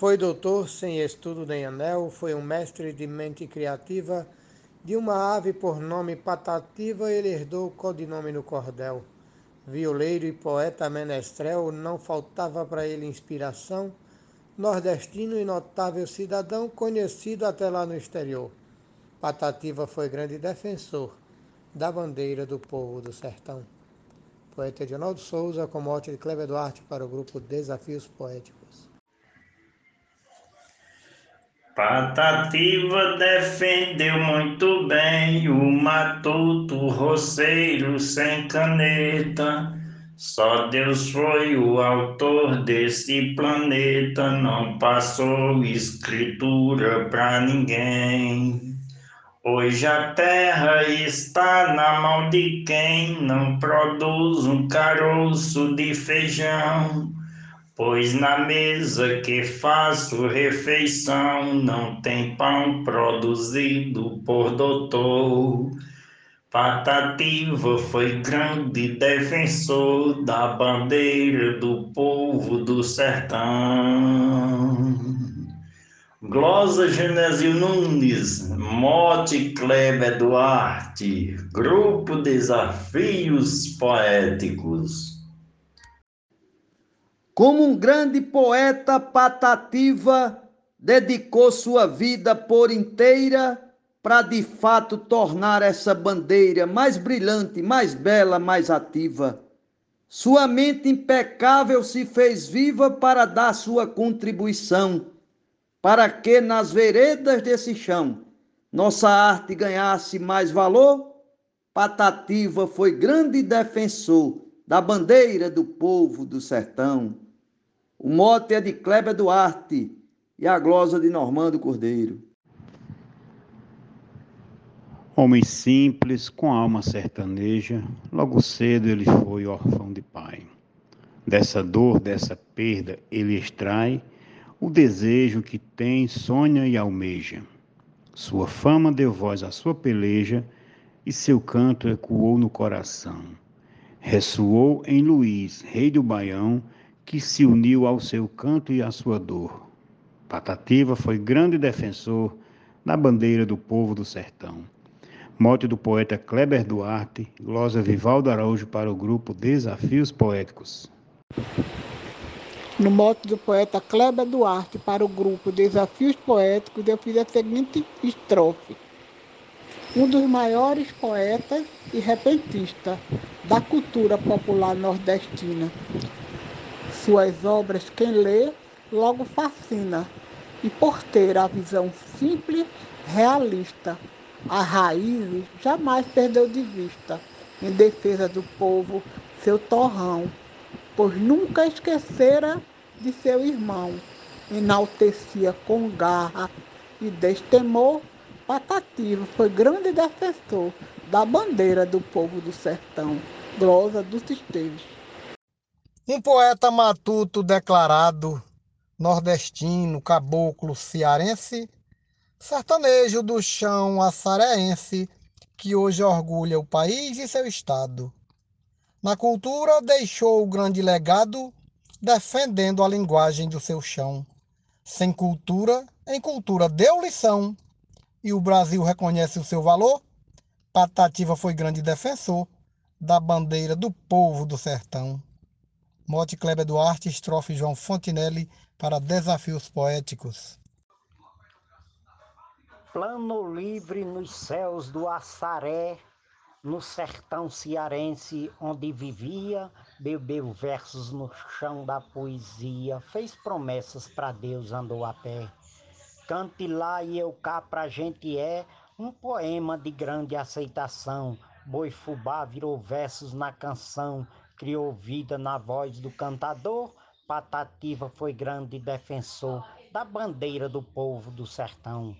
Foi doutor sem estudo nem anel, foi um mestre de mente criativa. De uma ave por nome patativa, ele herdou o codinome no cordel. Violeiro e poeta menestrel, não faltava para ele inspiração. Nordestino e notável cidadão, conhecido até lá no exterior. Patativa foi grande defensor da bandeira do povo do sertão. Poeta Edinaldo Souza, com morte de Cleber Duarte para o grupo Desafios Poéticos. Patativa defendeu muito bem o matuto roceiro sem caneta. Só Deus foi o autor desse planeta, não passou escritura para ninguém. Hoje a terra está na mão de quem não produz um caroço de feijão. Pois na mesa que faço refeição não tem pão produzido por doutor. Patativa foi grande defensor da bandeira do povo do sertão. Glosa Genésio Nunes, Mote Kleber Duarte, Grupo Desafios Poéticos. Como um grande poeta, Patativa dedicou sua vida por inteira para de fato tornar essa bandeira mais brilhante, mais bela, mais ativa. Sua mente impecável se fez viva para dar sua contribuição para que nas veredas desse chão nossa arte ganhasse mais valor, Patativa foi grande defensor da bandeira do povo do sertão. O mote é de Kleber Duarte e a glosa de Normando Cordeiro. Homem simples, com alma sertaneja, logo cedo ele foi órfão de pai. Dessa dor, dessa perda, ele extrai o desejo que tem, sonha e almeja. Sua fama deu voz à sua peleja e seu canto ecoou no coração. Ressoou em Luiz, rei do Baião, que se uniu ao seu canto e à sua dor. Patativa foi grande defensor da bandeira do povo do sertão. Mote do poeta Kleber Duarte, glosa Vivaldo Araújo para o grupo Desafios Poéticos no mote do poeta Kleber Duarte para o grupo Desafios Poéticos, eu fiz a seguinte estrofe. Um dos maiores poetas e repentistas da cultura popular nordestina. Suas obras, quem lê, logo fascina, e por ter a visão simples, realista, a raiz jamais perdeu de vista, em defesa do povo, seu torrão, pois nunca esquecera de seu irmão, enaltecia com garra e destemor, Patativa foi grande defensor da bandeira do povo do sertão, glosa dos Esteves. Um poeta matuto declarado, nordestino, caboclo, cearense, sertanejo do chão açareense, que hoje orgulha o país e seu estado. Na cultura deixou o grande legado defendendo a linguagem do seu chão. Sem cultura, em cultura deu lição, e o Brasil reconhece o seu valor. Patativa foi grande defensor da bandeira do povo do sertão. Mote Kleber Duarte, estrofe João Fontinelli para Desafios Poéticos. Plano livre nos céus do Assaré, no sertão cearense onde vivia, bebeu versos no chão da poesia, fez promessas para Deus, andou a pé. Cante lá e eu cá pra gente é um poema de grande aceitação. Boi fubá virou versos na canção, criou vida na voz do cantador. Patativa foi grande defensor da bandeira do povo do sertão.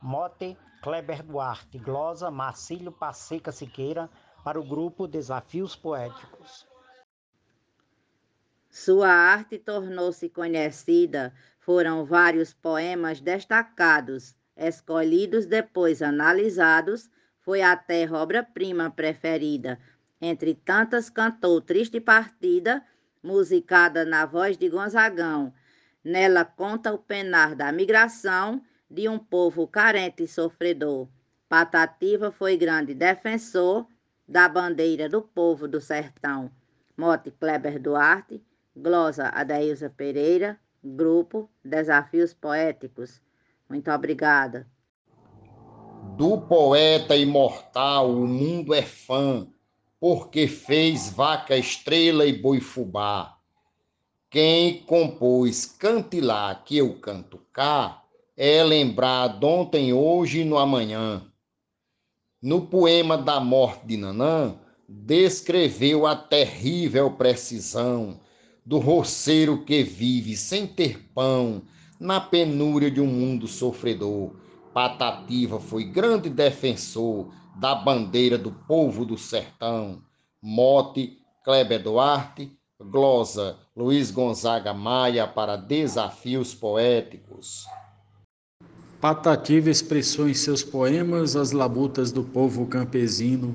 Mote Kleber Duarte, glosa Marcílio Passeca Siqueira, para o grupo Desafios Poéticos. Sua arte tornou-se conhecida, foram vários poemas destacados, escolhidos depois analisados, foi até obra-prima preferida. Entre tantas cantou Triste Partida, musicada na voz de Gonzagão, Nela conta o penar da migração de um povo carente e sofredor. Patativa foi grande defensor da bandeira do povo do sertão. Mote Kleber Duarte, glosa Adailza Pereira, grupo Desafios Poéticos. Muito obrigada. Do poeta imortal o mundo é fã, porque fez vaca estrela e boi fubá. Quem compôs Cante lá que eu canto cá é lembrado ontem, hoje e no amanhã. No poema da morte de Nanã, descreveu a terrível precisão do roceiro que vive sem ter pão na penúria de um mundo sofredor. Patativa foi grande defensor da bandeira do povo do sertão. Mote Kleber Duarte, glosa Luiz Gonzaga Maia para Desafios Poéticos. Patativa expressou em seus poemas as labutas do povo campesino,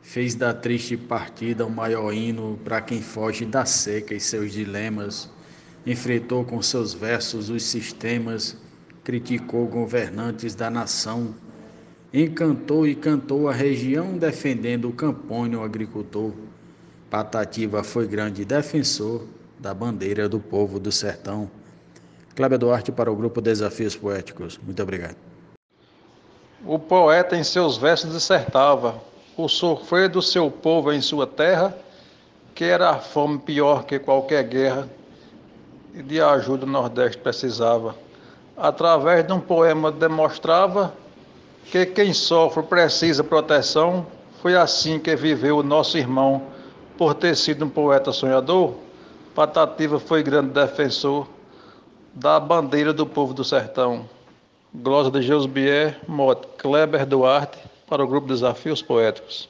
fez da triste partida o maior hino para quem foge da seca e seus dilemas, enfrentou com seus versos os sistemas, criticou governantes da nação, encantou e cantou a região defendendo o campônio agricultor. Patativa foi grande defensor da bandeira do povo do sertão. Cléber Duarte para o grupo Desafios Poéticos. Muito obrigado. O poeta em seus versos dissertava o sofrer do seu povo em sua terra, que era a fome pior que qualquer guerra, e de ajuda o Nordeste precisava. Através de um poema demonstrava que quem sofre precisa proteção. Foi assim que viveu o nosso irmão, por ter sido um poeta sonhador. Patativa foi grande defensor da bandeira do povo do sertão. Glosa de Geusbier, Mote, Kleber Duarte, para o grupo Desafios Poéticos.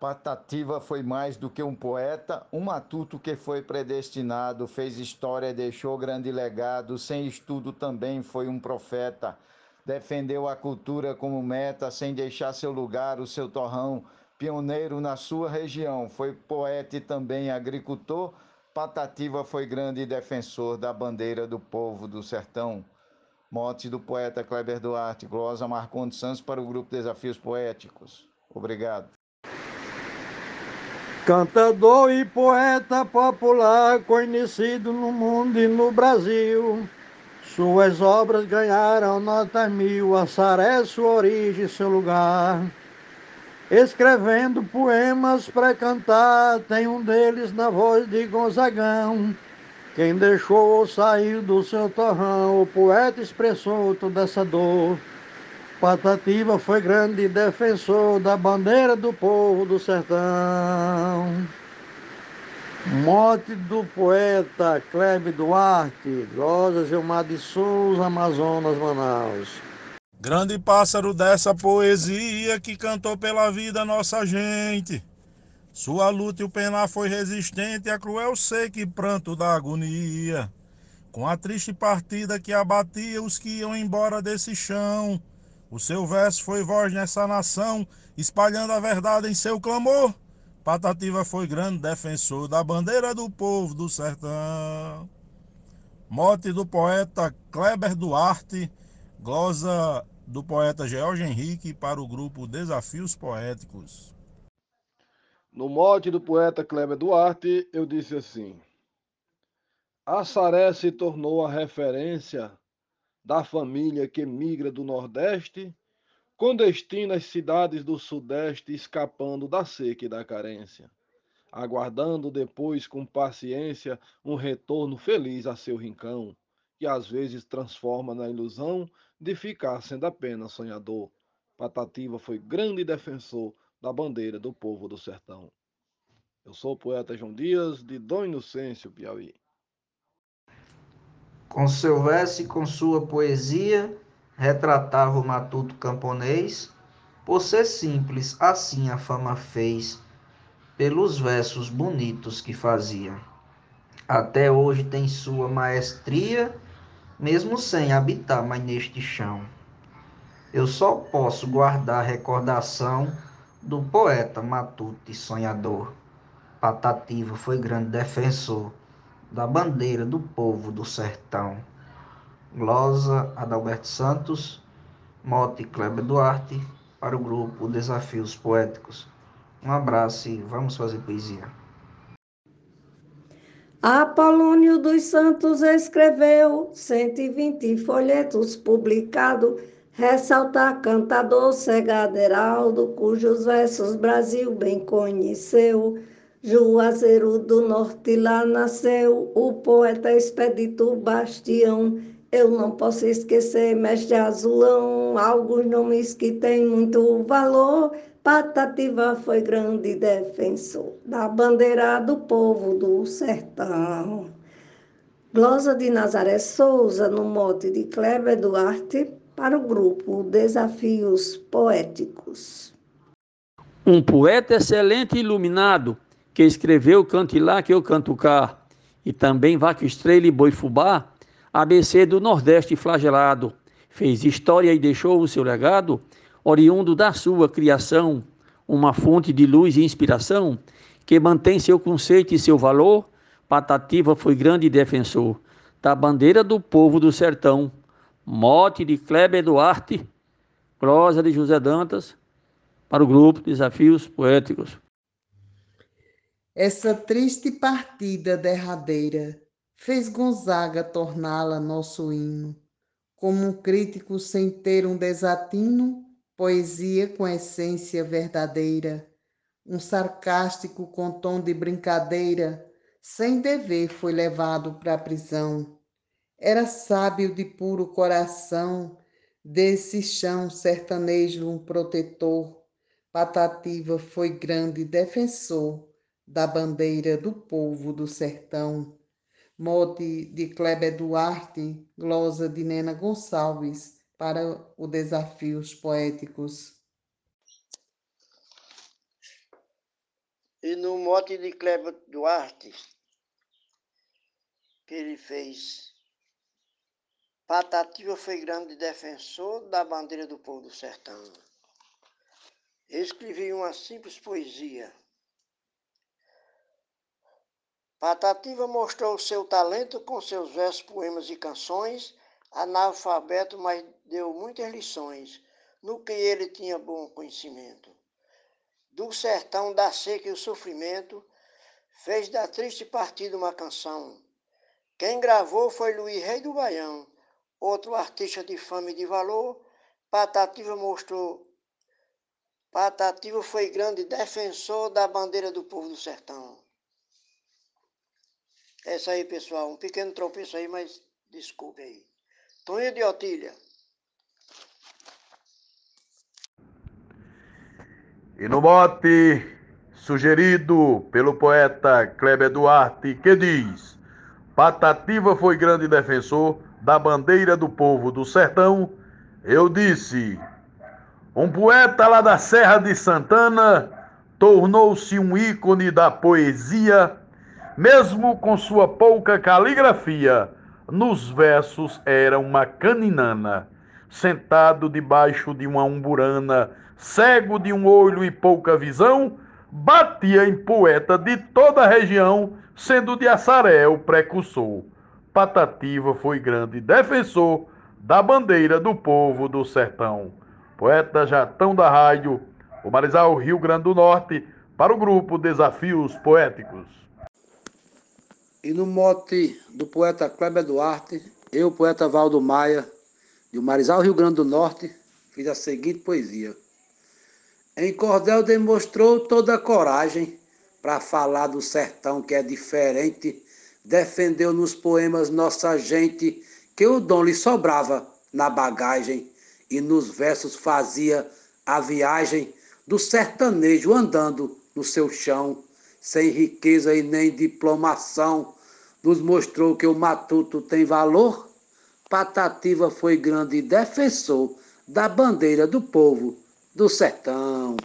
Patativa foi mais do que um poeta, um matuto que foi predestinado, fez história, deixou grande legado, sem estudo também foi um profeta. Defendeu a cultura como meta, sem deixar seu lugar, o seu torrão, pioneiro na sua região. Foi poeta e também agricultor. Patativa foi grande defensor da bandeira do povo do sertão. Mote do poeta Kleber Duarte, glosa Marcondes Santos para o grupo Desafios Poéticos. Obrigado. Cantador e poeta popular, conhecido no mundo e no Brasil. Suas obras ganharam nota mil, a sua origem seu lugar. Escrevendo poemas para cantar, tem um deles na voz de Gonzagão. Quem deixou ou saiu do seu torrão, o poeta expressou toda essa dor. Patativa foi grande defensor da bandeira do povo do sertão. Mote do poeta Cleve Duarte, Rosa Gilmar de Souza, Amazonas, Manaus. Grande pássaro dessa poesia que cantou pela vida nossa gente. Sua luta e o penar foi resistente a cruel seca e pranto da agonia. Com a triste partida que abatia os que iam embora desse chão. O seu verso foi voz nessa nação, espalhando a verdade em seu clamor. Patativa foi grande defensor da bandeira do povo do sertão. Mote do poeta Kleber Duarte, glosa do poeta George Henrique para o grupo Desafios Poéticos. No mote do poeta Kleber Duarte, eu disse assim: A Saré se tornou a referência da família que migra do Nordeste, com destino às cidades do Sudeste, escapando da seca e da carência, aguardando depois com paciência um retorno feliz a seu rincão, que às vezes transforma na ilusão de ficar sendo apenas sonhador. Patativa foi grande defensor da bandeira do povo do sertão. Eu sou o poeta João Dias, de Dom Inocêncio, Piauí. Com seu verso e com sua poesia, retratava o matuto camponês. Por ser simples, assim a fama fez, pelos versos bonitos que fazia. Até hoje tem sua maestria, mesmo sem habitar mais neste chão. Eu só posso guardar recordação do poeta matuto e sonhador. Patativa foi grande defensor da bandeira do povo do sertão. Glosa Adalberto Santos, Mote Kleber Duarte, para o grupo Desafios Poéticos. Um abraço e vamos fazer poesia. Apolônio dos Santos escreveu 120 folhetos publicados, ressalta cantador Segaderaldo, cujos versos Brasil bem conheceu. Juazeiro do Norte lá nasceu o poeta expedito Bastião. Eu não posso esquecer Mestre Azulão, alguns nomes que têm muito valor. Patativa foi grande defensor da bandeira do povo do sertão. Glosa de Nazaré Souza, no mote de Kleber Duarte, para o grupo Desafios Poéticos. Um poeta excelente e iluminado, que escreveu Cante Lá que eu canto cá, e também Vaca Estrela e Boi Fubá, ABC do Nordeste flagelado, fez história e deixou o seu legado oriundo da sua criação, uma fonte de luz e inspiração, que mantém seu conceito e seu valor, Patativa foi grande defensor da bandeira do povo do sertão, mote de Kleber Duarte, prosa de José Dantas, para o grupo Desafios Poéticos. Essa triste partida derradeira fez Gonzaga torná-la nosso hino, como um crítico sem ter um desatino poesia com essência verdadeira, um sarcástico com tom de brincadeira, sem dever foi levado para a prisão. Era sábio de puro coração, desse chão sertanejo um protetor. Patativa foi grande defensor da bandeira do povo do sertão. Mote de Kleber Duarte, glosa de Nena Gonçalves, para o Desafios Poéticos. E no mote de Kleber Duarte, que ele fez, Patativa foi grande defensor da bandeira do povo do sertão. Escrevi uma simples poesia. Patativa mostrou seu talento com seus versos, poemas e canções analfabeto, mas deu muitas lições, no que ele tinha bom conhecimento. Do sertão, da seca e o sofrimento, fez da triste partida uma canção. Quem gravou foi Luiz Rei do Baião, outro artista de fama e de valor. Patativa mostrou. Patativa foi grande defensor da bandeira do povo do sertão. É isso aí, pessoal. Um pequeno tropeço aí, mas desculpe aí. Tonho de Otília. E no mote sugerido pelo poeta Kleber Duarte, que diz: Patativa foi grande defensor da bandeira do povo do sertão, eu disse: Um poeta lá da Serra de Santana tornou-se um ícone da poesia, mesmo com sua pouca caligrafia nos versos era uma caninana, sentado debaixo de uma umburana, cego de um olho e pouca visão, batia em poeta de toda a região, sendo de Assaré o precursor. Patativa foi grande defensor da bandeira do povo do sertão. Poeta Jatão da Rádio, o Marizal Rio Grande do Norte, para o grupo Desafios Poéticos. E no mote do poeta Kleber Duarte, eu, poeta Valdo Maia, de Marizal, Rio Grande do Norte, fiz a seguinte poesia. Em Cordel demonstrou toda a coragem para falar do sertão que é diferente, defendeu nos poemas nossa gente que o dom lhe sobrava na bagagem e nos versos fazia a viagem do sertanejo andando no seu chão sem riqueza e nem diplomação, nos mostrou que o matuto tem valor. Patativa foi grande defensor da bandeira do povo do sertão.